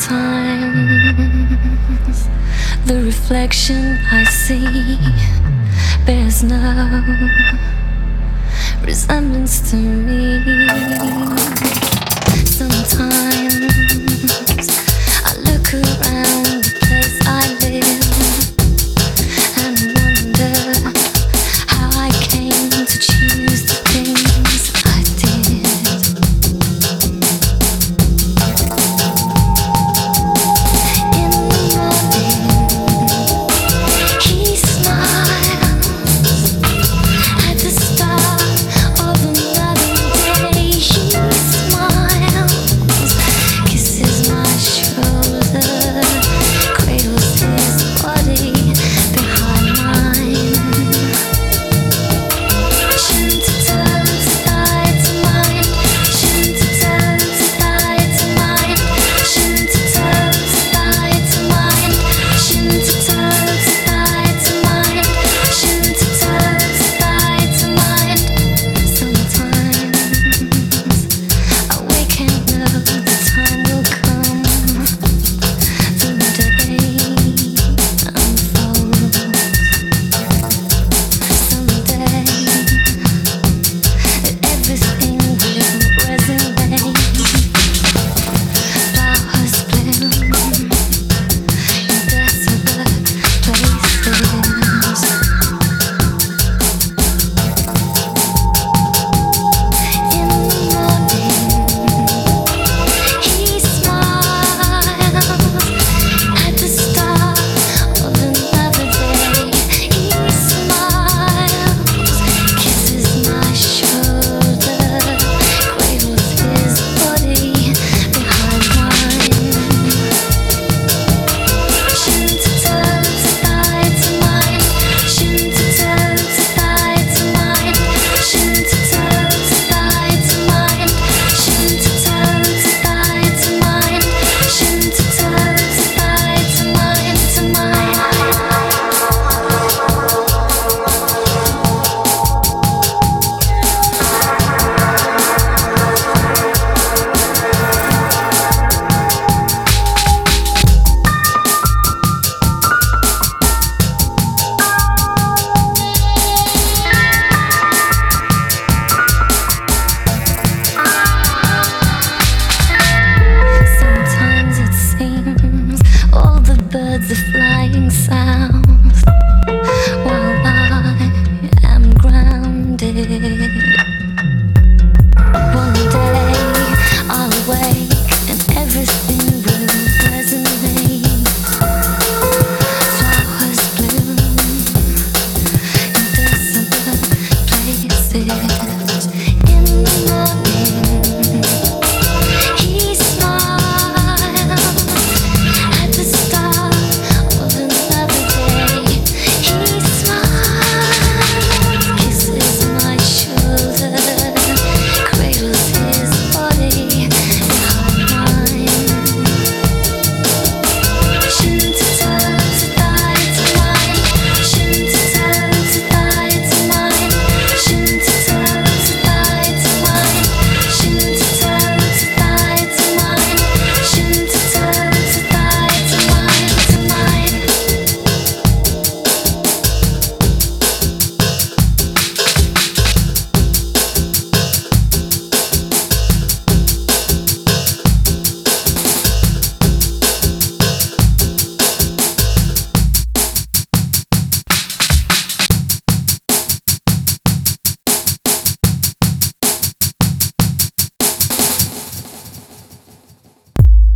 Sometimes the reflection I see bears no resemblance to me. hacer.